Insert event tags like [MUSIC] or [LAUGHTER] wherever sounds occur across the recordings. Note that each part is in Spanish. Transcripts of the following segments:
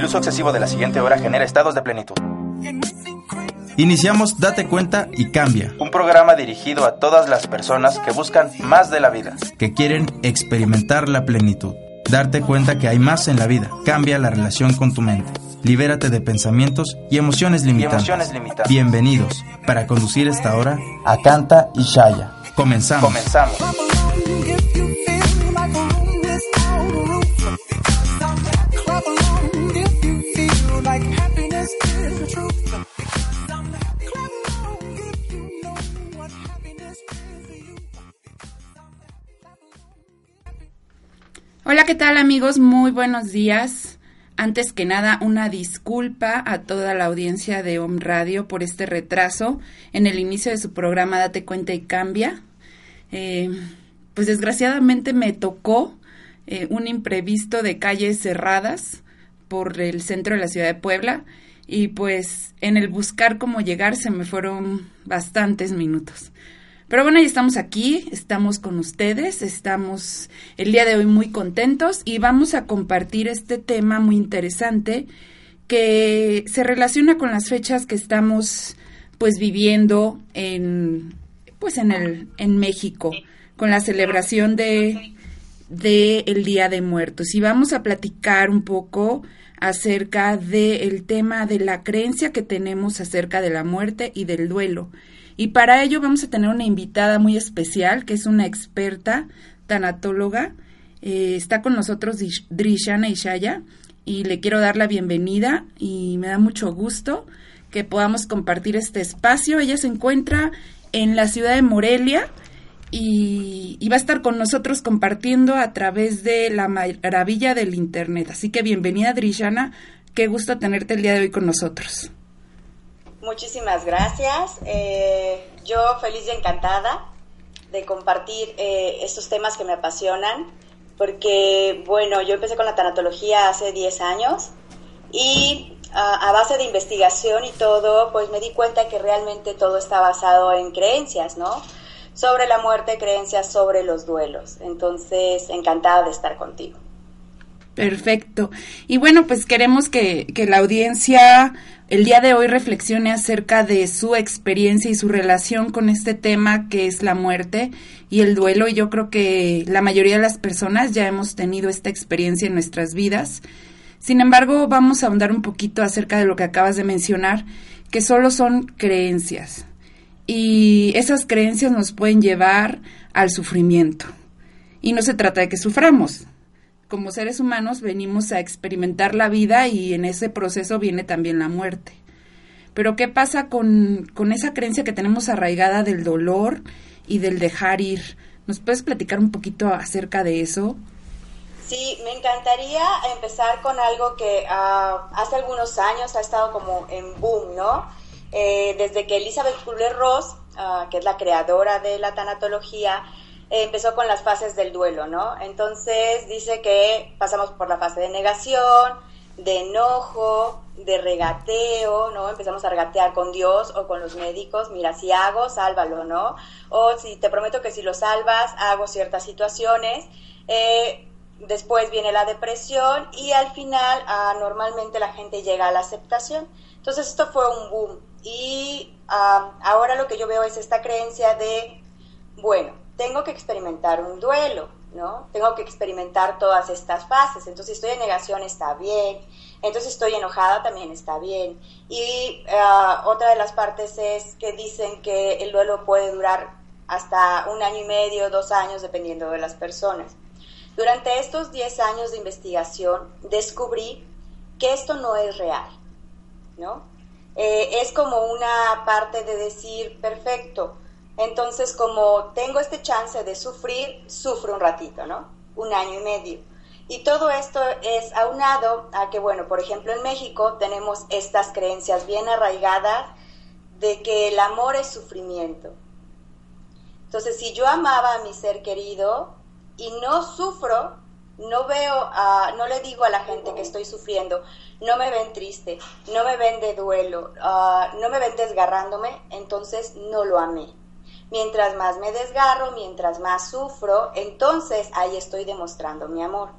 El uso excesivo de la siguiente hora genera estados de plenitud. Iniciamos Date cuenta y cambia. Un programa dirigido a todas las personas que buscan más de la vida. Que quieren experimentar la plenitud. Darte cuenta que hay más en la vida. Cambia la relación con tu mente. Libérate de pensamientos y emociones limitantes. emociones limitantes. Bienvenidos para conducir esta hora a Canta y Shaya. Comenzamos. Comenzamos. ¿Qué tal amigos? Muy buenos días. Antes que nada, una disculpa a toda la audiencia de Home Radio por este retraso en el inicio de su programa Date cuenta y cambia. Eh, pues desgraciadamente me tocó eh, un imprevisto de calles cerradas por el centro de la ciudad de Puebla y pues en el buscar cómo llegar se me fueron bastantes minutos. Pero bueno, ya estamos aquí, estamos con ustedes, estamos el día de hoy muy contentos y vamos a compartir este tema muy interesante que se relaciona con las fechas que estamos pues viviendo en pues en el en México con la celebración de de el Día de Muertos y vamos a platicar un poco acerca del tema de la creencia que tenemos acerca de la muerte y del duelo. Y para ello vamos a tener una invitada muy especial, que es una experta tanatóloga. Eh, está con nosotros Drishana Ishaya y le quiero dar la bienvenida y me da mucho gusto que podamos compartir este espacio. Ella se encuentra en la ciudad de Morelia y, y, va a estar con nosotros compartiendo a través de la maravilla del Internet. Así que bienvenida Drishana, qué gusto tenerte el día de hoy con nosotros. Muchísimas gracias. Eh, yo feliz y encantada de compartir eh, estos temas que me apasionan, porque, bueno, yo empecé con la tanatología hace 10 años y a, a base de investigación y todo, pues me di cuenta que realmente todo está basado en creencias, ¿no? Sobre la muerte, creencias sobre los duelos. Entonces, encantada de estar contigo. Perfecto. Y bueno, pues queremos que, que, la audiencia el día de hoy reflexione acerca de su experiencia y su relación con este tema que es la muerte y el duelo. Y yo creo que la mayoría de las personas ya hemos tenido esta experiencia en nuestras vidas. Sin embargo, vamos a ahondar un poquito acerca de lo que acabas de mencionar, que solo son creencias. Y esas creencias nos pueden llevar al sufrimiento. Y no se trata de que suframos, como seres humanos venimos a experimentar la vida y en ese proceso viene también la muerte. Pero ¿qué pasa con, con, esa creencia que tenemos arraigada del dolor y del dejar ir? ¿Nos puedes platicar un poquito acerca de eso? Sí, me encantaría empezar con algo que uh, hace algunos años ha estado como en boom, ¿no? Eh, desde que Elizabeth Kubler-Ross, uh, que es la creadora de la tanatología, empezó con las fases del duelo, ¿no? Entonces dice que pasamos por la fase de negación, de enojo, de regateo, ¿no? Empezamos a regatear con Dios o con los médicos, mira, si hago, sálvalo, ¿no? O si te prometo que si lo salvas, hago ciertas situaciones. Eh, después viene la depresión y al final ah, normalmente la gente llega a la aceptación. Entonces esto fue un boom. Y ah, ahora lo que yo veo es esta creencia de, bueno, tengo que experimentar un duelo, ¿no? Tengo que experimentar todas estas fases. Entonces, estoy en negación está bien. Entonces, estoy enojada también está bien. Y uh, otra de las partes es que dicen que el duelo puede durar hasta un año y medio, dos años, dependiendo de las personas. Durante estos 10 años de investigación, descubrí que esto no es real, ¿no? Eh, es como una parte de decir, perfecto, entonces, como tengo este chance de sufrir, sufro un ratito, ¿no? Un año y medio. Y todo esto es aunado a que, bueno, por ejemplo, en México tenemos estas creencias bien arraigadas de que el amor es sufrimiento. Entonces, si yo amaba a mi ser querido y no sufro, no veo, a, no le digo a la gente que estoy sufriendo, no me ven triste, no me ven de duelo, uh, no me ven desgarrándome, entonces no lo amé. Mientras más me desgarro, mientras más sufro, entonces ahí estoy demostrando mi amor.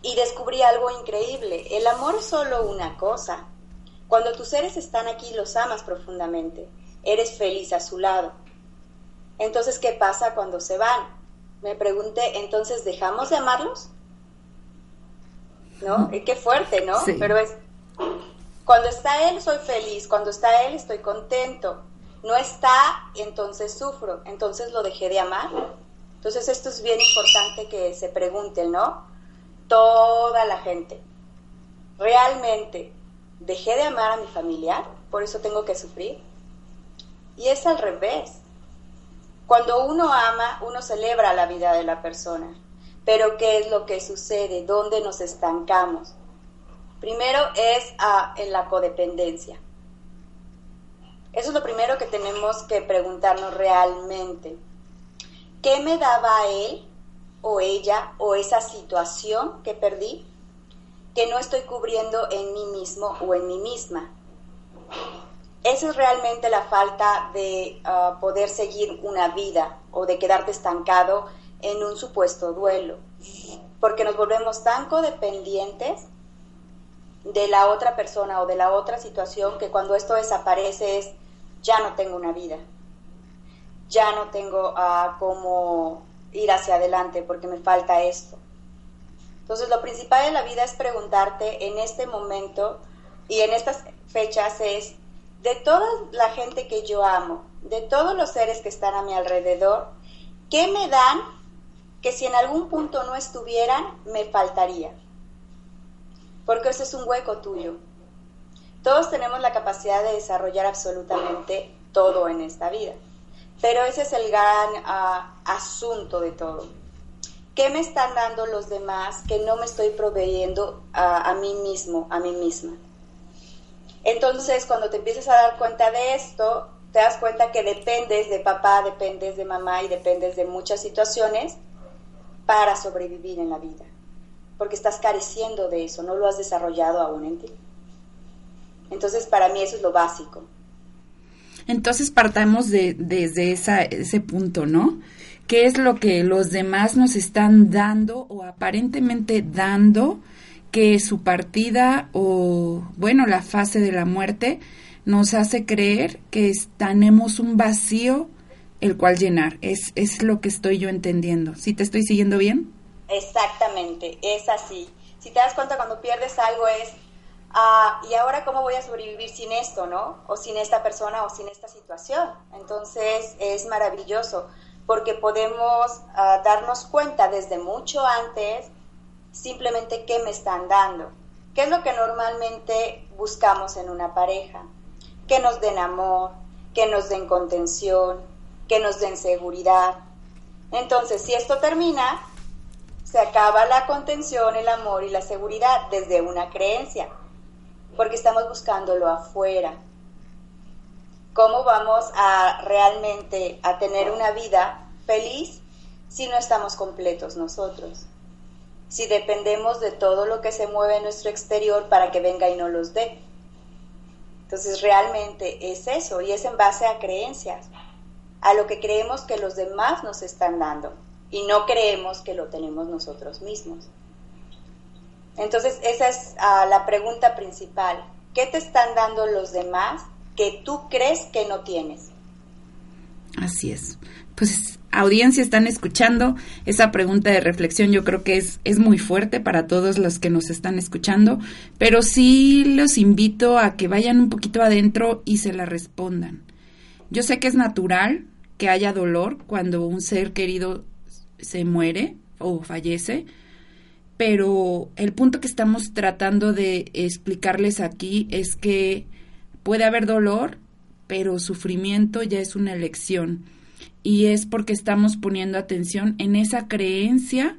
Y descubrí algo increíble. El amor es solo una cosa. Cuando tus seres están aquí, los amas profundamente. Eres feliz a su lado. Entonces, ¿qué pasa cuando se van? Me pregunté, entonces, ¿dejamos de amarlos? ¿No? Qué fuerte, ¿no? Pero es, cuando está él, soy feliz. Cuando está él, estoy contento. No está, entonces sufro. Entonces lo dejé de amar. Entonces esto es bien importante que se pregunten, ¿no? Toda la gente. ¿Realmente dejé de amar a mi familiar? ¿Por eso tengo que sufrir? Y es al revés. Cuando uno ama, uno celebra la vida de la persona. Pero ¿qué es lo que sucede? ¿Dónde nos estancamos? Primero es ah, en la codependencia. Eso es lo primero que tenemos que preguntarnos realmente. ¿Qué me daba él o ella o esa situación que perdí que no estoy cubriendo en mí mismo o en mí misma? Eso es realmente la falta de ah, poder seguir una vida o de quedarte estancado en un supuesto duelo, porque nos volvemos tan codependientes de la otra persona o de la otra situación que cuando esto desaparece es ya no tengo una vida, ya no tengo uh, cómo ir hacia adelante porque me falta esto. Entonces lo principal de la vida es preguntarte en este momento y en estas fechas es de toda la gente que yo amo, de todos los seres que están a mi alrededor, ¿qué me dan que si en algún punto no estuvieran, me faltaría? Porque ese es un hueco tuyo. Todos tenemos la capacidad de desarrollar absolutamente todo en esta vida, pero ese es el gran ah, asunto de todo. ¿Qué me están dando los demás que no me estoy proveyendo a mí mismo, a mí misma? Entonces, cuando te empiezas a dar cuenta de esto, te das cuenta que dependes de papá, dependes de mamá y dependes de muchas situaciones para sobrevivir en la vida. Porque estás careciendo de eso, no lo has desarrollado aún en ti. Entonces, para mí eso es lo básico. Entonces, partamos de, desde ese punto, ¿no? ¿Qué es lo que los demás nos están dando o aparentemente dando que su partida o, bueno, la fase de la muerte nos hace creer que tenemos un vacío el cual llenar. Es, es lo que estoy yo entendiendo. ¿Sí te estoy siguiendo bien? Exactamente, es así. Si te das cuenta, cuando pierdes algo es, ah, ¿y ahora cómo voy a sobrevivir sin esto, no? O sin esta persona o sin esta situación. Entonces es maravilloso porque podemos ah, darnos cuenta desde mucho antes simplemente qué me están dando. ¿Qué es lo que normalmente buscamos en una pareja? Que nos den amor, que nos den contención, que nos den seguridad. Entonces, si esto termina, se acaba la contención, el amor y la seguridad desde una creencia, porque estamos buscándolo afuera. ¿Cómo vamos a realmente a tener una vida feliz si no estamos completos nosotros? si dependemos de todo lo que se mueve en nuestro exterior para que venga y no los dé. Entonces realmente es eso y es en base a creencias, a lo que creemos que los demás nos están dando y no creemos que lo tenemos nosotros mismos. Entonces esa es ah, la pregunta principal. ¿Qué te están dando los demás que tú crees que no tienes? Así es. Pues audiencia están escuchando, esa pregunta de reflexión yo creo que es, es muy fuerte para todos los que nos están escuchando, pero sí los invito a que vayan un poquito adentro y se la respondan. Yo sé que es natural que haya dolor cuando un ser querido se muere o fallece, pero el punto que estamos tratando de explicarles aquí es que puede haber dolor, pero sufrimiento ya es una elección y es porque estamos poniendo atención en esa creencia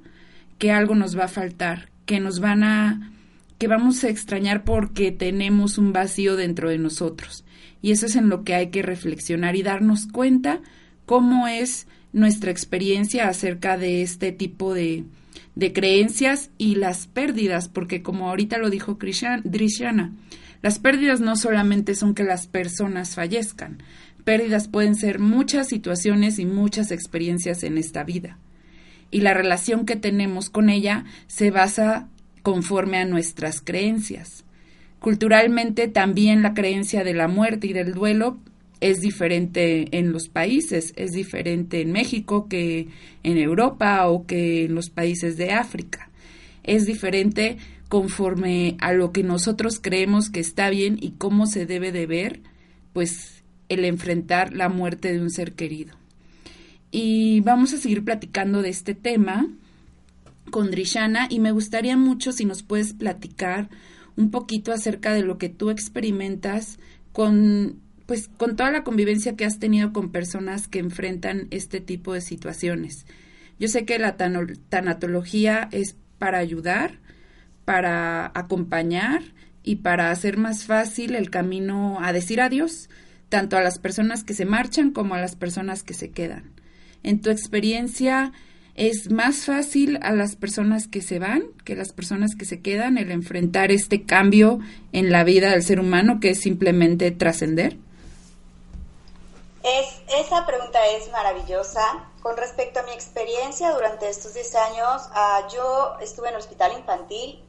que algo nos va a faltar, que nos van a que vamos a extrañar porque tenemos un vacío dentro de nosotros. Y eso es en lo que hay que reflexionar y darnos cuenta cómo es nuestra experiencia acerca de este tipo de, de creencias y las pérdidas, porque como ahorita lo dijo Drishana, las pérdidas no solamente son que las personas fallezcan, Pérdidas pueden ser muchas situaciones y muchas experiencias en esta vida. Y la relación que tenemos con ella se basa conforme a nuestras creencias. Culturalmente también la creencia de la muerte y del duelo es diferente en los países, es diferente en México que en Europa o que en los países de África. Es diferente conforme a lo que nosotros creemos que está bien y cómo se debe de ver, pues el enfrentar la muerte de un ser querido. Y vamos a seguir platicando de este tema con Drishana y me gustaría mucho si nos puedes platicar un poquito acerca de lo que tú experimentas con pues con toda la convivencia que has tenido con personas que enfrentan este tipo de situaciones. Yo sé que la tanatología es para ayudar, para acompañar y para hacer más fácil el camino a decir adiós, tanto a las personas que se marchan como a las personas que se quedan. En tu experiencia, es más fácil a las personas que se van que las personas que se quedan el enfrentar este cambio en la vida del ser humano que es simplemente trascender? Es, esa pregunta es maravillosa. Con respecto a mi experiencia durante estos 10 años, uh, yo estuve en el hospital infantil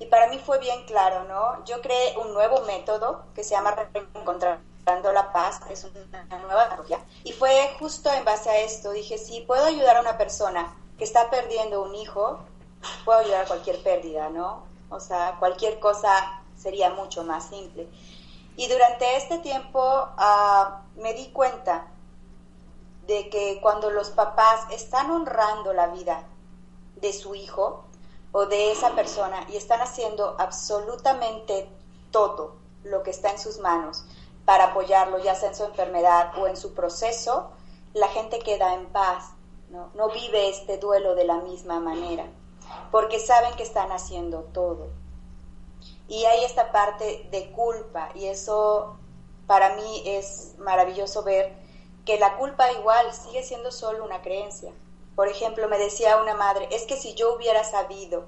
y para mí fue bien claro, ¿no? Yo creé un nuevo método que se llama Reencontrando la Paz, es una nueva tecnología. Y fue justo en base a esto, dije, si puedo ayudar a una persona que está perdiendo un hijo, puedo ayudar a cualquier pérdida, ¿no? O sea, cualquier cosa sería mucho más simple. Y durante este tiempo uh, me di cuenta de que cuando los papás están honrando la vida de su hijo o de esa persona y están haciendo absolutamente todo lo que está en sus manos para apoyarlo, ya sea en su enfermedad o en su proceso, la gente queda en paz, no vive este duelo de la misma manera, porque saben que están haciendo todo. Y hay esta parte de culpa y eso para mí es maravilloso ver que la culpa igual sigue siendo solo una creencia. Por ejemplo, me decía una madre, es que si yo hubiera sabido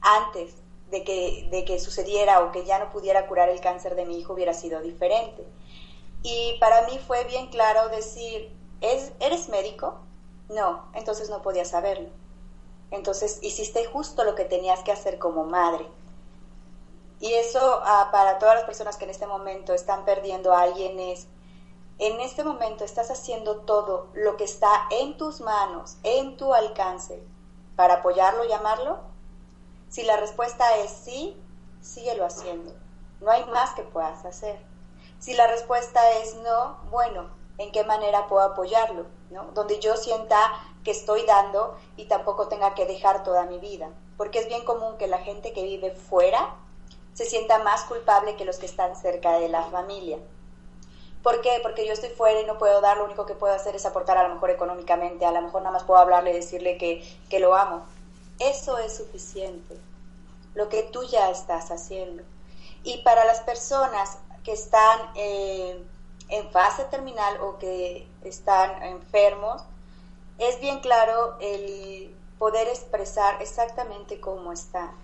antes de que, de que sucediera o que ya no pudiera curar el cáncer de mi hijo, hubiera sido diferente. Y para mí fue bien claro decir, ¿Es, ¿eres médico? No, entonces no podía saberlo. Entonces hiciste justo lo que tenías que hacer como madre. Y eso ah, para todas las personas que en este momento están perdiendo a alguien es, en este momento estás haciendo todo lo que está en tus manos, en tu alcance, para apoyarlo y amarlo. Si la respuesta es sí, síguelo haciendo. No hay más que puedas hacer. Si la respuesta es no, bueno, ¿en qué manera puedo apoyarlo? Donde yo sienta que estoy dando y tampoco tenga que dejar toda mi vida. Porque es bien común que la gente que vive fuera se sienta más culpable que los que están cerca de la familia. ¿Por qué? Porque yo estoy fuera y no puedo dar, lo único que puedo hacer es aportar a lo mejor económicamente, a lo mejor nada más puedo hablarle y decirle que, que lo amo. Eso es suficiente, lo que tú ya estás haciendo. Y para las personas que están eh, en fase terminal o que están enfermos, es bien claro el poder expresar exactamente cómo están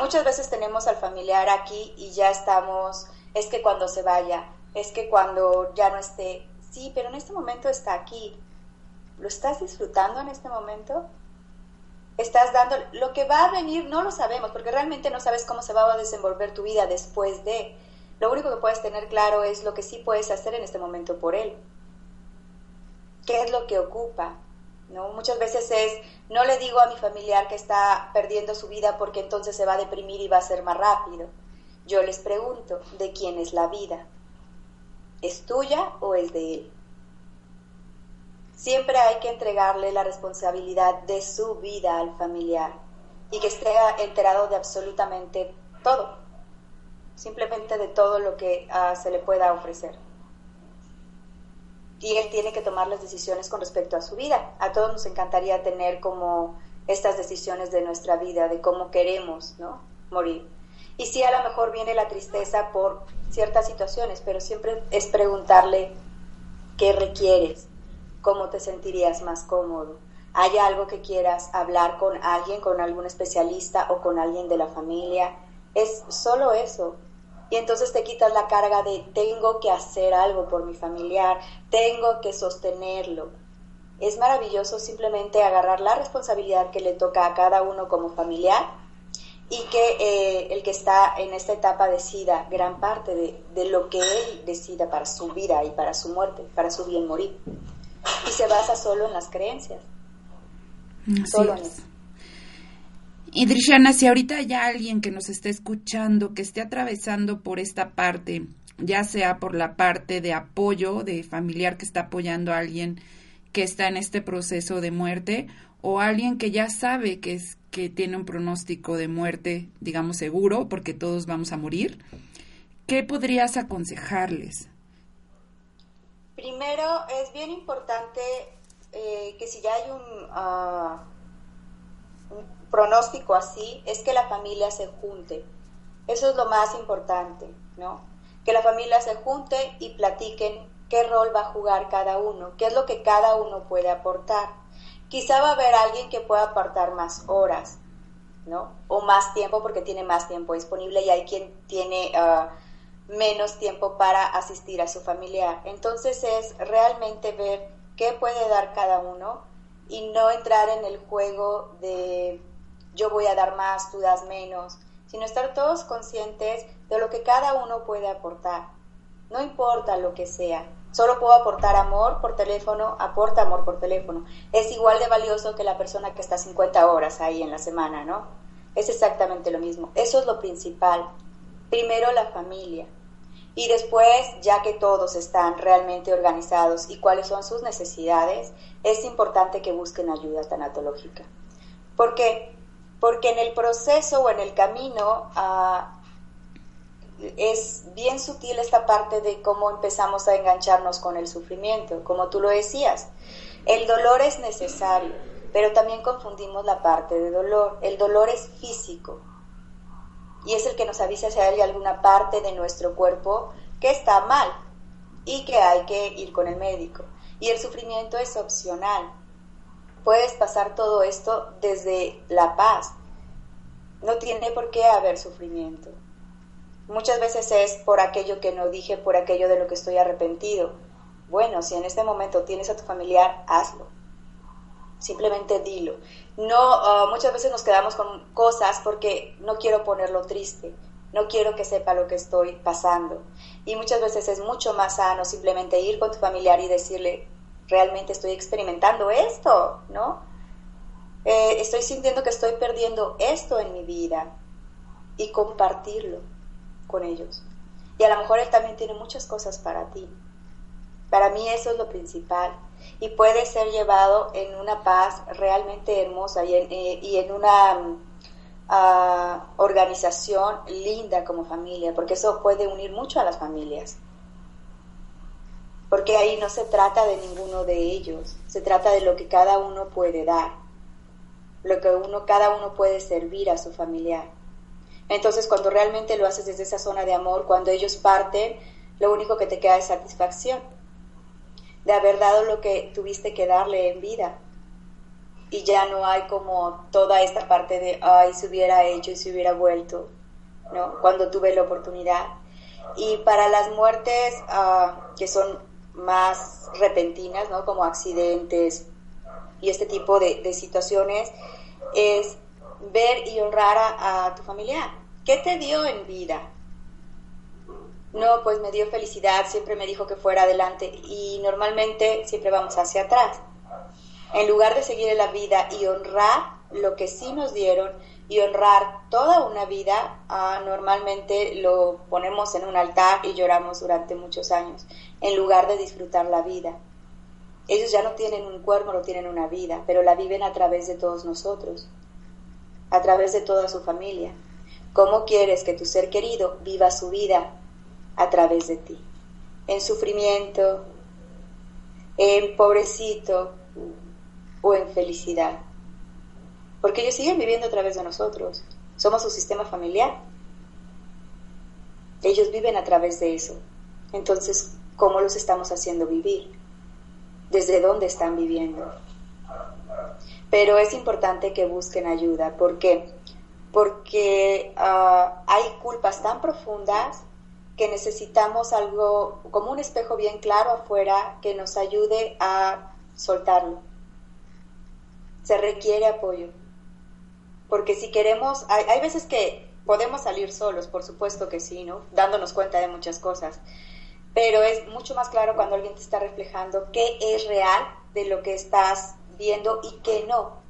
Muchas veces tenemos al familiar aquí y ya estamos, es que cuando se vaya, es que cuando ya no esté, sí, pero en este momento está aquí. ¿Lo estás disfrutando en este momento? Estás dando, lo que va a venir no lo sabemos, porque realmente no sabes cómo se va a desenvolver tu vida después de. Lo único que puedes tener claro es lo que sí puedes hacer en este momento por él. ¿Qué es lo que ocupa? ¿No? Muchas veces es, no le digo a mi familiar que está perdiendo su vida porque entonces se va a deprimir y va a ser más rápido. Yo les pregunto, ¿de quién es la vida? ¿Es tuya o es de él? Siempre hay que entregarle la responsabilidad de su vida al familiar y que esté enterado de absolutamente todo, simplemente de todo lo que ah, se le pueda ofrecer y él tiene que tomar las decisiones con respecto a su vida. A todos nos encantaría tener como estas decisiones de nuestra vida, de cómo queremos ¿no? morir. Y sí, a lo mejor viene la tristeza por ciertas situaciones, pero siempre es preguntarle qué requieres, cómo te sentirías más cómodo. ¿Hay algo que quieras hablar con alguien, con algún especialista o con alguien de la familia? Es solo eso, y entonces te quitas la carga de tengo que hacer algo por mi familiar, tengo que sostenerlo. Es maravilloso simplemente agarrar la responsabilidad que le toca a cada uno como familiar y que eh, el que está en esta etapa decida gran parte de, de, lo que él decida para su vida y para su muerte, para su bien morir. Y se basa solo en las creencias. solo en eso. Y Drishana, si ahorita hay alguien que nos esté escuchando, que esté atravesando por esta parte, ya sea por la parte de apoyo, de familiar que está apoyando a alguien que está en este proceso de muerte, o alguien que ya sabe que es que tiene un pronóstico de muerte, digamos seguro, porque todos vamos a morir, ¿qué podrías aconsejarles? Primero, es bien importante eh, que si ya hay un, uh, un pronóstico así, es que la familia se junte. Eso es lo más importante, ¿no? Que la familia se junte y platiquen qué rol va a jugar cada uno, qué es lo que cada uno puede aportar. Quizá va a haber alguien que pueda aportar más horas, ¿no? O más tiempo porque tiene más tiempo disponible y hay quien tiene uh, menos tiempo para asistir a su familiar. Entonces es realmente ver qué puede dar cada uno y no entrar en el juego de yo voy a dar más, tú das menos, sino estar todos conscientes de lo que cada uno puede aportar. No importa lo que sea, solo puedo aportar amor por teléfono, aporta amor por teléfono. Es igual de valioso que la persona que está 50 horas ahí en la semana, ¿no? Es exactamente lo mismo. Eso es lo principal. Primero la familia. Y después, ya que todos están realmente organizados y cuáles son sus necesidades, es importante que busquen ayuda tanatológica. ¿Por qué? Porque en el proceso o en el camino uh, es bien sutil esta parte de cómo empezamos a engancharnos con el sufrimiento, como tú lo decías. El dolor es necesario, pero también confundimos la parte de dolor. El dolor es físico y es el que nos avisa si hay alguna parte de nuestro cuerpo que está mal y que hay que ir con el médico. Y el sufrimiento es opcional, puedes pasar todo esto desde la paz. No tiene por qué haber sufrimiento. Muchas veces es por aquello que no dije, por aquello de lo que estoy arrepentido. Bueno, si en este momento tienes a tu familiar, hazlo. Simplemente dilo. No, uh, muchas veces nos quedamos con cosas porque no quiero ponerlo triste, no quiero que sepa lo que estoy pasando. Y muchas veces es mucho más sano simplemente ir con tu familiar y decirle, realmente estoy experimentando esto, ¿no? Eh, estoy sintiendo que estoy perdiendo esto en mi vida y compartirlo con ellos. Y a lo mejor él también tiene muchas cosas para ti. Para mí eso es lo principal y puede ser llevado en una paz realmente hermosa y en, eh, y en una uh, organización linda como familia, porque eso puede unir mucho a las familias porque ahí no se trata de ninguno de ellos, se trata de lo que cada uno puede dar, lo que uno, cada uno puede servir a su familiar. Entonces, cuando realmente lo haces desde esa zona de amor, cuando ellos parten, lo único que te queda es satisfacción de haber dado lo que tuviste que darle en vida. Y ya no hay como toda esta parte de, ay, se hubiera hecho y se hubiera vuelto, ¿no? Cuando tuve la oportunidad. Y para las muertes uh, que son más repentinas, ¿no? Como accidentes y este tipo de, situaciones, es ver y honrar a, tu familiar. ¿Qué te dio en vida? No, pues me dio felicidad, siempre me dijo que fuera adelante y normalmente siempre vamos hacia atrás. En lugar de seguir en la vida y honrar lo que sí nos dieron, y honrar toda una vida, ah, normalmente lo ponemos en un altar y lloramos durante muchos años, en lugar de disfrutar la vida. Ellos ya no tienen un cuerpo, no tienen una vida, pero la viven a través de todos nosotros, a través de toda su familia. ¿Cómo quieres que tu ser querido viva su vida a través de ti? En sufrimiento, en pobrecito o en felicidad porque ellos siguen viviendo a través de nosotros. Somos su sistema familiar. Ellos viven a través de eso. Entonces, ¿cómo los estamos haciendo vivir? ¿Desde dónde están viviendo? Pero es importante que busquen ayuda. ¿Por qué? Porque uh, hay culpas tan profundas que necesitamos algo como un espejo bien claro afuera que nos ayude a soltarlo. Se requiere apoyo Porque si queremos, hay, hay veces que podemos salir solos, por supuesto que sí, ¿no? Dándonos cuenta de muchas cosas. Pero es mucho más claro cuando alguien te está reflejando qué es real de lo que estás viendo y qué no.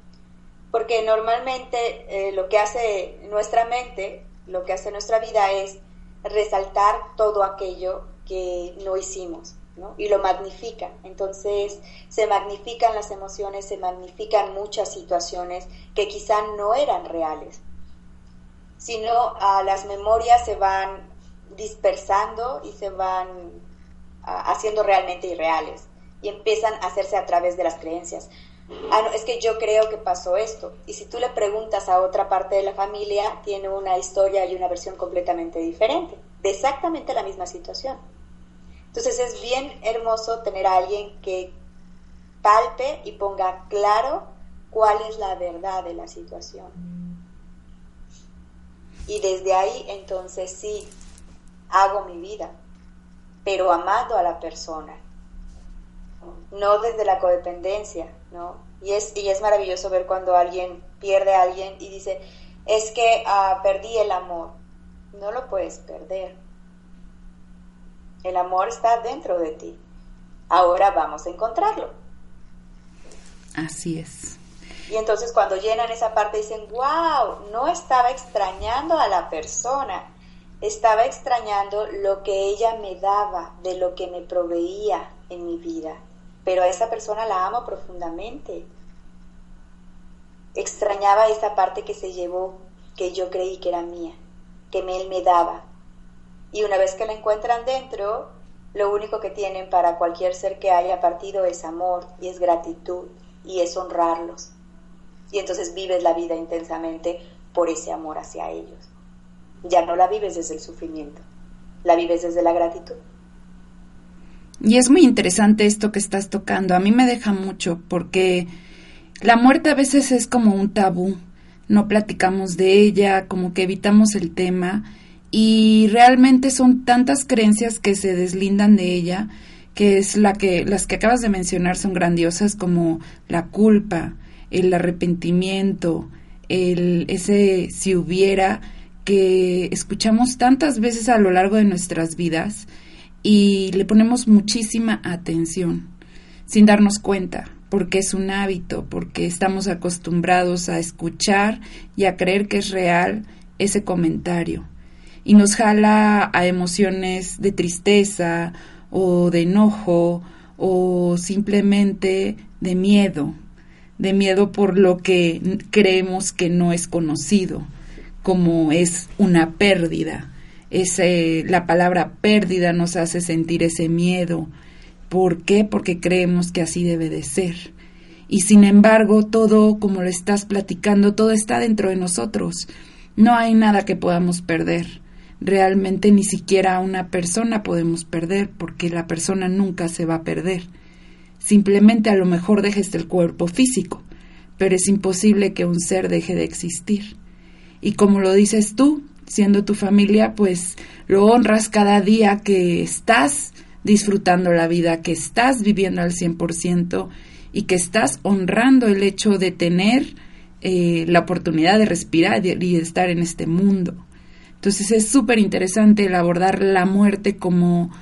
Porque normalmente eh, lo que hace nuestra mente, lo que hace nuestra vida es resaltar todo aquello que no hicimos. ¿no? y lo magnifica. Entonces se magnifican las emociones, se magnifican muchas situaciones que quizá no eran reales, sino a las memorias se van dispersando y se van haciendo realmente irreales y empiezan a hacerse a través de las creencias. Ah, no, es que yo creo que pasó esto. Y si tú le preguntas a otra parte de la familia, tiene una historia y una versión completamente diferente, de exactamente la misma situación. Entonces es bien hermoso tener a alguien que palpe y ponga claro cuál es la verdad de la situación. Y desde ahí entonces sí hago mi vida, pero amando a la persona, no desde la codependencia, ¿no? Y es, y es maravilloso ver cuando alguien pierde a alguien y dice, es que ah, perdí el amor. No lo puedes perder el amor está dentro de ti. Ahora vamos a encontrarlo. Así es. Y entonces cuando llenan esa parte dicen, wow, no estaba extrañando a la persona, estaba extrañando lo que ella me daba, de lo que me proveía en mi vida. Pero a esa persona la amo profundamente. Extrañaba esa parte que se llevó, que yo creí que era mía, que él me daba, y una vez que la encuentran dentro, lo único que tienen para cualquier ser que haya partido es amor y es gratitud y es honrarlos. Y entonces vives la vida intensamente por ese amor hacia ellos. Ya no la vives desde el sufrimiento, la vives desde la gratitud. Y es muy interesante esto que estás tocando. A mí me deja mucho porque la muerte a veces es como un tabú. No platicamos de ella, como que evitamos el tema y realmente son tantas creencias que se deslindan de ella que es la que las que acabas de mencionar son grandiosas como la culpa, el arrepentimiento, el ese si hubiera que escuchamos tantas veces a lo largo de nuestras vidas y le ponemos muchísima atención sin darnos cuenta, porque es un hábito, porque estamos acostumbrados a escuchar y a creer que es real ese comentario. Y nos jala a emociones de tristeza o de enojo o simplemente de miedo, de miedo por lo que creemos que no es conocido, como es una pérdida. Ese, la palabra pérdida nos hace sentir ese miedo. ¿Por qué? Porque creemos que así debe de ser. Y sin embargo, todo, como lo estás platicando, todo está dentro de nosotros. No hay nada que podamos perder realmente ni siquiera a una persona podemos perder, porque la persona nunca se va a perder. Simplemente a lo mejor dejes el cuerpo físico, pero es imposible que un ser deje de existir. Y como lo dices tú, siendo tu familia, pues lo honras cada día que estás disfrutando la vida, que estás viviendo al 100% y que estás honrando el hecho de tener eh, la oportunidad de respirar y de estar en este mundo. Entonces es súper interesante el abordar la muerte como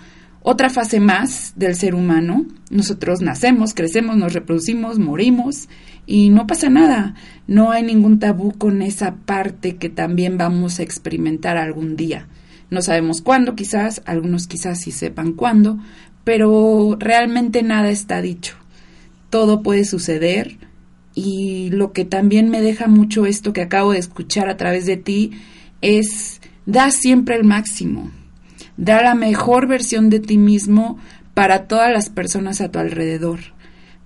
otra fase más del ser humano. Nosotros nacemos, crecemos, nos reproducimos, morimos y no pasa nada. No hay ningún tabú con esa parte que también vamos a experimentar algún día. No sabemos cuándo, quizás, algunos quizás sí sepan cuándo, pero realmente nada está dicho. Todo puede suceder y lo que también me deja mucho esto que acabo de escuchar a través de ti es Da siempre el máximo. Da la mejor versión de ti mismo para todas las personas a tu alrededor,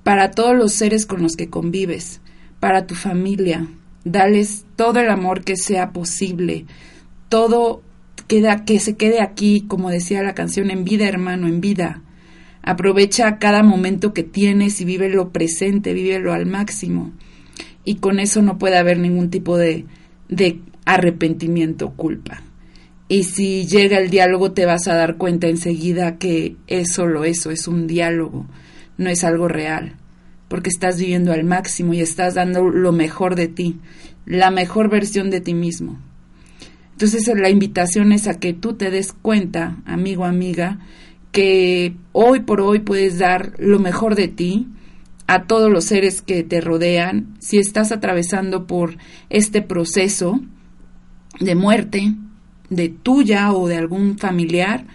para todos los seres con los que convives, para tu familia. Dales todo el amor que sea posible, todo queda, que se quede aquí, como decía la canción, en vida, hermano, en vida. Aprovecha cada momento que tienes y vive lo presente, vívelo al máximo. Y con eso no puede haber ningún tipo de, de arrepentimiento o culpa. Y si llega el diálogo te vas a dar cuenta enseguida que es solo eso, es un diálogo, no es algo real. Porque estás viviendo al máximo y estás dando lo mejor de ti, la mejor versión de ti mismo. Entonces la invitación es a que tú te des cuenta, amigo, amiga, que hoy por hoy puedes dar lo mejor de ti a todos los seres que te rodean. Si estás atravesando por este proceso de muerte, de tuya o de algún familiar,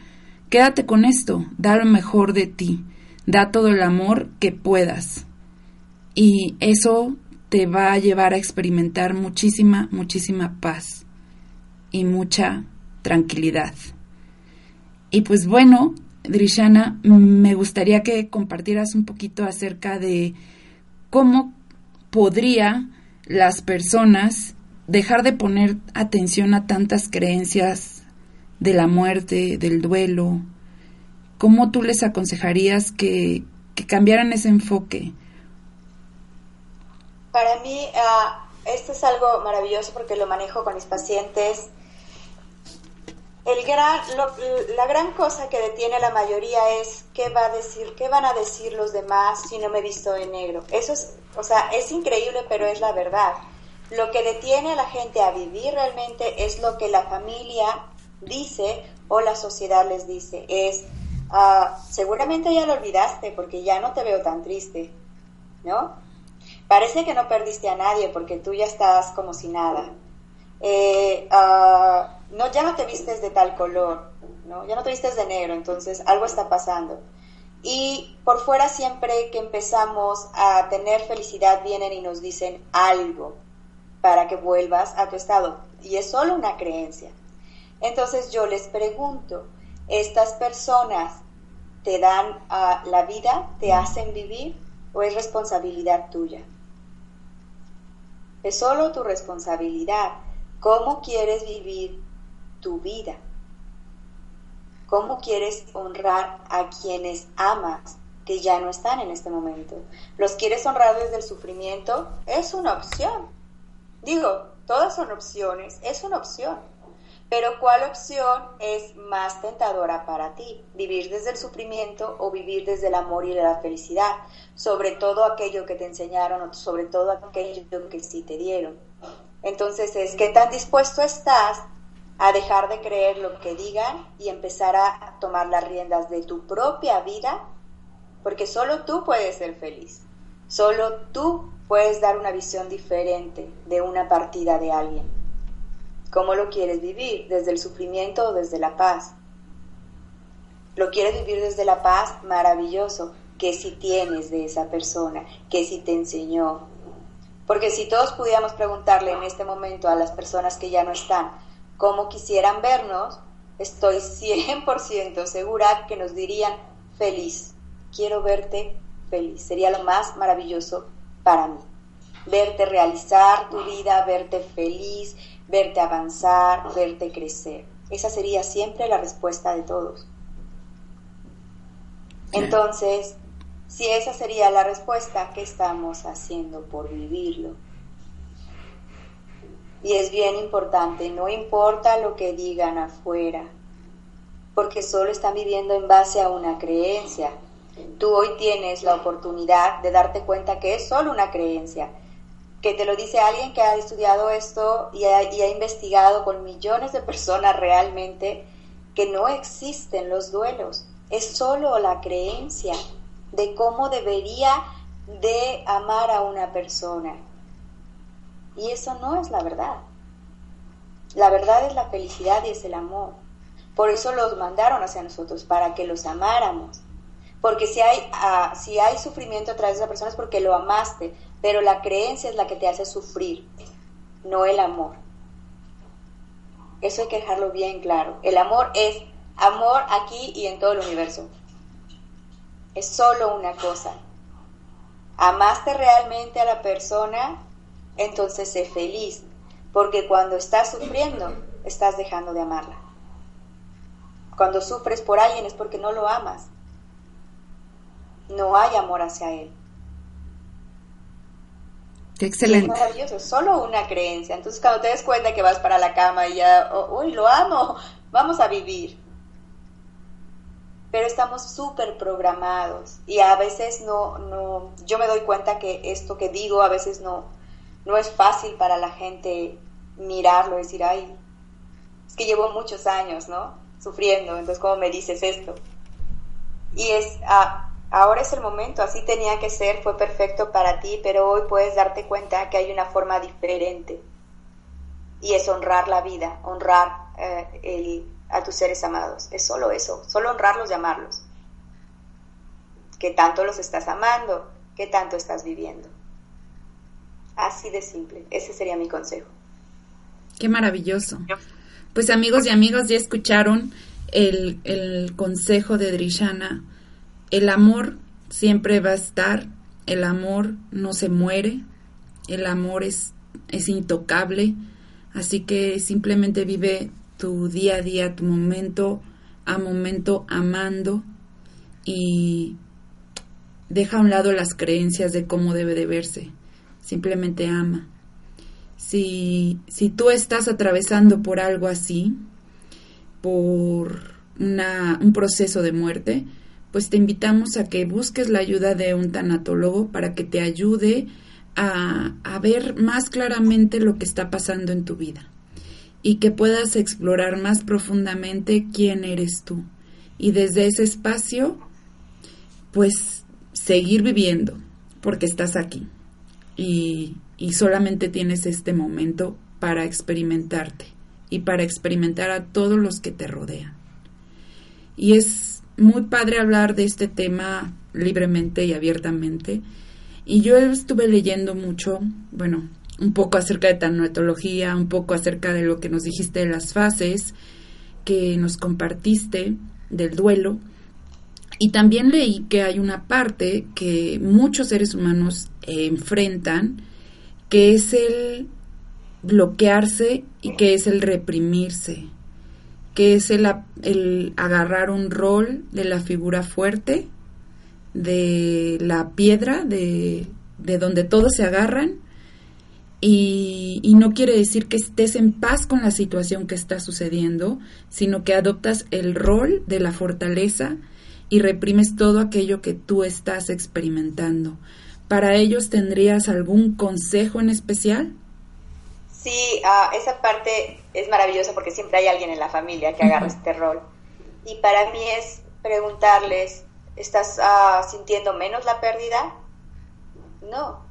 quédate con esto, da lo mejor de ti, da todo el amor que puedas. Y eso te va a llevar a experimentar muchísima, muchísima paz y mucha tranquilidad. Y pues bueno, Drishana, me gustaría que compartieras un poquito acerca de cómo podría las personas dejar de poner atención a tantas creencias de la muerte, del duelo. ¿Cómo tú les aconsejarías que, cambiaran ese enfoque? Para mí, uh, esto es algo maravilloso porque lo manejo con mis pacientes el gran, la gran cosa que detiene a la mayoría es qué va a decir, qué van a decir los demás si no me visto de negro. Eso es, o sea, es increíble, pero es la verdad. Lo que detiene a la gente a vivir realmente es lo que la familia dice o la sociedad les dice. Es, uh, seguramente ya lo olvidaste porque ya no te veo tan triste, ¿no? Parece que no perdiste a nadie porque tú ya estás como si nada. Eh, uh, no, ya no te vistes de tal color, ¿no? Ya no te vistes de negro, entonces algo está pasando. Y por fuera siempre que empezamos a tener felicidad vienen y nos dicen algo para que vuelvas a tu estado. Y es solo una creencia. Entonces yo les pregunto, ¿estas personas te dan la vida, te hacen vivir o es responsabilidad tuya? Es solo tu responsabilidad. ¿Cómo quieres vivir tu vida? ¿Cómo quieres honrar a quienes amas que ya no están en este momento? ¿Los quieres honrar desde el sufrimiento? Es una opción. Digo, todas son opciones, es una opción. Pero ¿cuál opción es más tentadora para ti? ¿Vivir desde el sufrimiento o vivir desde el amor y la felicidad? Sobre todo aquello que te enseñaron o sobre todo aquello que sí te dieron. Entonces es, ¿qué tan dispuesto estás a dejar de creer lo que digan y empezar a tomar las riendas de tu propia vida, porque solo tú puedes ser feliz, solo tú puedes dar una visión diferente de una partida de alguien. ¿Cómo lo quieres vivir? ¿Desde el sufrimiento o desde la paz? ¿Lo quieres vivir desde la paz? Maravilloso. ¿Qué si tienes de esa persona? ¿Qué si te enseñó? Porque si todos pudiéramos preguntarle en este momento a las personas que ya no están, como quisieran vernos, estoy 100% segura que nos dirían feliz. Quiero verte feliz. Sería lo más maravilloso para mí. Verte realizar tu vida, verte feliz, verte avanzar, verte crecer. Esa sería siempre la respuesta de todos. Entonces, si esa sería la respuesta, ¿qué estamos haciendo por vivirlo? Y es bien importante, no importa lo que digan afuera, porque solo están viviendo en base a una creencia. Tú hoy tienes la oportunidad de darte cuenta que es solo una creencia, que te lo dice alguien que ha estudiado esto y ha, investigado con millones de personas realmente que no existen los duelos, es solo la creencia de cómo debería de amar a una persona. Y eso no es la verdad. La verdad es la felicidad y es el amor. Por eso los mandaron hacia nosotros, para que los amáramos. Porque si hay, ah, si hay sufrimiento a través de esa persona es porque lo amaste, pero la creencia es la que te hace sufrir, no el amor. Eso hay que dejarlo bien claro. El amor es amor aquí y en todo el universo. Es solo una cosa. Amaste realmente a la persona, entonces sé feliz, porque cuando estás sufriendo, estás dejando de amarla. Cuando sufres por alguien es porque no lo amas. No hay amor hacia él. Excelente. es maravilloso, solo una creencia. Entonces cuando te des cuenta que vas para la cama y ya, oh, uy, lo amo, vamos a vivir. pero estamos súper programados y a veces no, no, yo me doy cuenta que esto que digo a veces no, no es fácil para la gente mirarlo, decir, ay, es que llevo muchos años, ¿no? Sufriendo, entonces, ¿cómo me dices esto? Y es, ah, ahora es el momento, así tenía que ser, fue perfecto para ti, pero hoy puedes darte cuenta que hay una forma diferente. Y es honrar la vida, honrar eh, el, a tus seres amados. Es solo eso, solo honrarlos y amarlos. Que tanto los estás amando, que tanto estás viviendo. Así de simple, ese sería mi consejo. Qué maravilloso. Pues amigos y amigas, ya escucharon el, el consejo de Drishana. El amor siempre va a estar, el amor no se muere, el amor es, es intocable, así que simplemente vive tu día a día, tu momento a momento amando y deja a un lado las creencias de cómo debe de verse. Simplemente ama. Si, si tú estás atravesando por algo así, por una, un proceso de muerte, pues te invitamos a que busques la ayuda de un tanatólogo para que te ayude a, a ver más claramente lo que está pasando en tu vida y que puedas explorar más profundamente quién eres tú. Y desde ese espacio, pues seguir viviendo, porque estás aquí. Y, y solamente tienes este momento para experimentarte y para experimentar a todos los que te rodean. Y es muy padre hablar de este tema libremente y abiertamente. Y yo estuve leyendo mucho, bueno, un poco acerca de tanatología, un poco acerca de lo que nos dijiste de las fases que nos compartiste del duelo. Y también leí que hay una parte que muchos seres humanos enfrentan, que es el bloquearse y que es el reprimirse, que es el, agarrar un rol de la figura fuerte, de la piedra, de, de donde todos se agarran, y, no quiere decir que estés en paz con la situación que está sucediendo, sino que adoptas el rol de la fortaleza y reprimes todo aquello que tú estás experimentando. ¿Para ellos tendrías algún consejo en especial? Sí, ah, esa parte es maravillosa porque siempre hay alguien en la familia que agarra este rol. Y para mí es preguntarles, ¿estás ah, sintiendo menos la pérdida? No,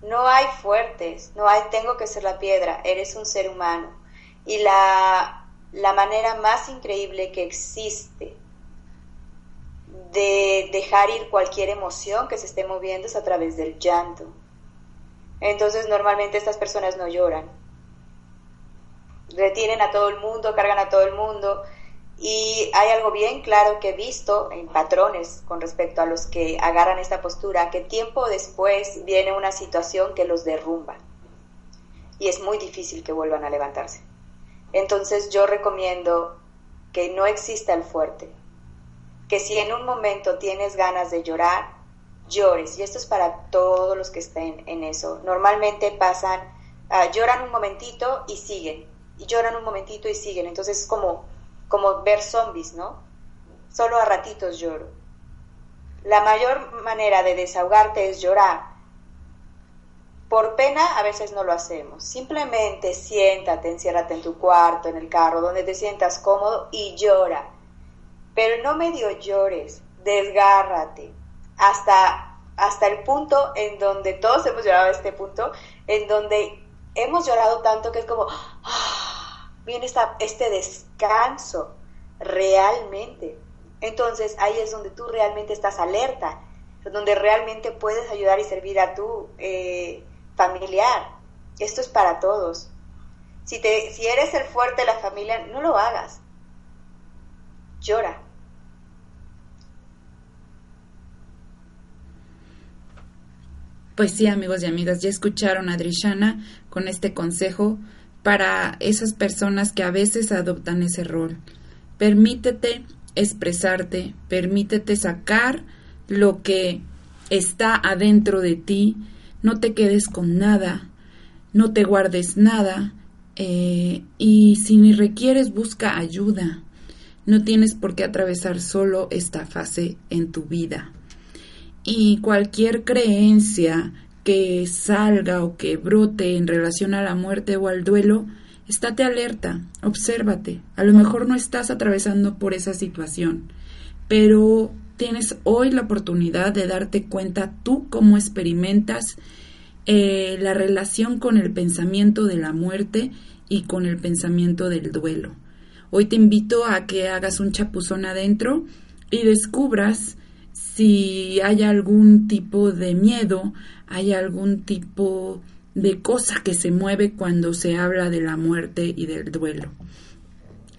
no hay fuertes, no hay tengo que ser la piedra, eres un ser humano. Y la, la manera más increíble que existe de dejar ir cualquier emoción que se esté moviendo es a través del llanto. Entonces normalmente estas personas no lloran. Retienen a todo el mundo, cargan a todo el mundo y hay algo bien claro que he visto en patrones con respecto a los que agarran esta postura, que tiempo después viene una situación que los derrumba y es muy difícil que vuelvan a levantarse. Entonces yo recomiendo que no exista el fuerte, que si en un momento tienes ganas de llorar, llores. Y esto es para todos los que estén en eso. Normalmente pasan, ah, lloran un momentito y siguen, y lloran un momentito y siguen. Entonces es como como ver zombies, ¿no? Solo a ratitos lloro. La mayor manera de desahogarte es llorar. Por pena a veces no lo hacemos. Simplemente siéntate, enciérrate en tu cuarto, en el carro, donde te sientas cómodo y llora. Pero no medio llores, desgárrate. Hasta, hasta el punto en donde todos hemos llorado a este punto, en donde hemos llorado tanto que es como, ah, viene esta, este descanso realmente. Entonces ahí es donde tú realmente estás alerta, donde realmente puedes ayudar y servir a tu eh, familiar. Esto es para todos. Si, te, si eres el fuerte de la familia, no lo hagas. Llora. Pues sí, amigos y amigas, ya escucharon a Drishana con este consejo para esas personas que a veces adoptan ese rol. Permítete expresarte, permítete sacar lo que está adentro de ti, no te quedes con nada, no te guardes nada eh, y si ni requieres busca ayuda. No tienes por qué atravesar solo esta fase en tu vida. Y cualquier creencia que salga o que brote en relación a la muerte o al duelo, estate alerta, obsérvate. A lo mejor no estás atravesando por esa situación, pero tienes hoy la oportunidad de darte cuenta tú cómo experimentas eh, la relación con el pensamiento de la muerte y con el pensamiento del duelo. Hoy te invito a que hagas un chapuzón adentro y descubras si hay algún tipo de miedo, hay algún tipo de cosa que se mueve cuando se habla de la muerte y del duelo.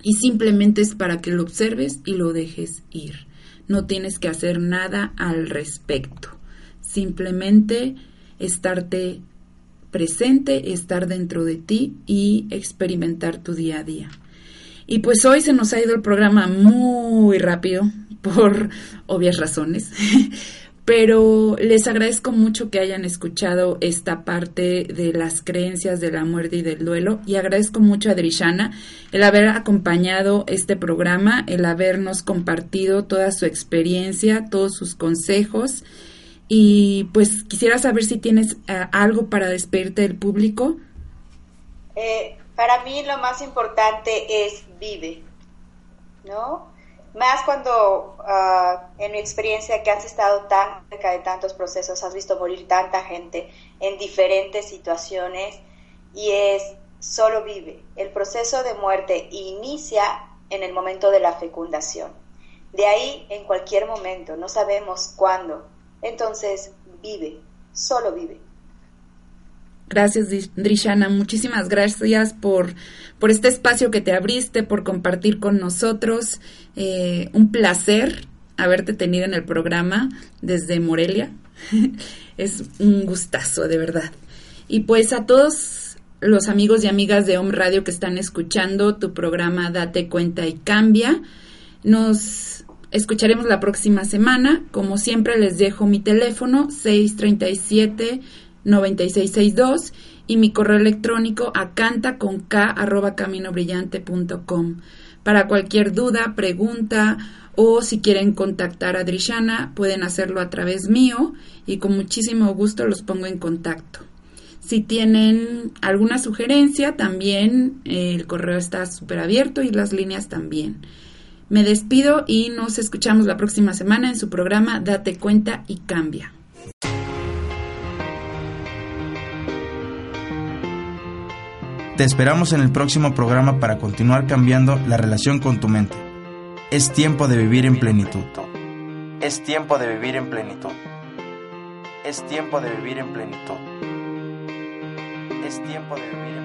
Y simplemente es para que lo observes y lo dejes ir no tienes que hacer nada al respecto. Simplemente estarte presente, estar dentro de ti y experimentar tu día a día. Y pues hoy se nos ha ido el programa muy rápido por [LAUGHS] obvias razones, [LAUGHS] pero les agradezco mucho que hayan escuchado esta parte de las creencias de la muerte y del duelo y agradezco mucho a Drishana el haber acompañado este programa, el habernos compartido toda su experiencia, todos sus consejos y pues quisiera saber si tienes eh, algo para despedirte del público. Eh, para mí lo más importante es vive, ¿no? Más cuando ah, en mi experiencia que has estado tan cerca de tantos procesos, has visto morir tanta gente en diferentes situaciones y es solo vive. El proceso de muerte inicia en el momento de la fecundación. De ahí en cualquier momento, no sabemos cuándo. Entonces vive, solo vive. Gracias, Drishana. Muchísimas gracias por, por este espacio que te abriste, por compartir con nosotros. Eh, un placer haberte tenido en el programa desde Morelia. [LAUGHS] es un gustazo, de verdad. Y pues a todos los amigos y amigas de Home Radio que están escuchando tu programa Date cuenta y cambia, nos escucharemos la próxima semana. Como siempre les dejo mi teléfono 637 9662 y mi correo electrónico a canta con k arroba. Para cualquier duda, pregunta o si quieren contactar a Drishana, pueden hacerlo a través mío y con muchísimo gusto los pongo en contacto. Si tienen alguna sugerencia, también eh, el correo está súper abierto y las líneas también. Me despido y nos escuchamos la próxima semana en su programa Date cuenta y cambia. Te esperamos en el próximo programa para continuar cambiando la relación con tu mente. Es tiempo de vivir en plenitud. Es tiempo de vivir en plenitud. Es tiempo de vivir en plenitud. Es tiempo de vivir